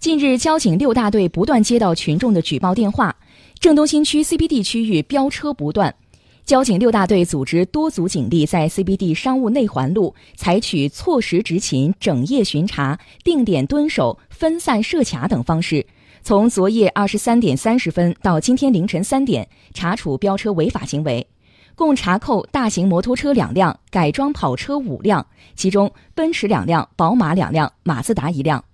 近日交警六大队不断接到群众的举报电话郑东新区 cbd 区域飙车不断交警六大队组织多组警力在 cbd 商务内环路采取错时执勤整夜巡查定点蹲守分散设卡等方式从昨夜二十三点三十分到今天凌晨三点查处飙车违法行为共查扣大型摩托车两辆改装跑车五辆其中奔驰两辆宝马两辆马自达一辆。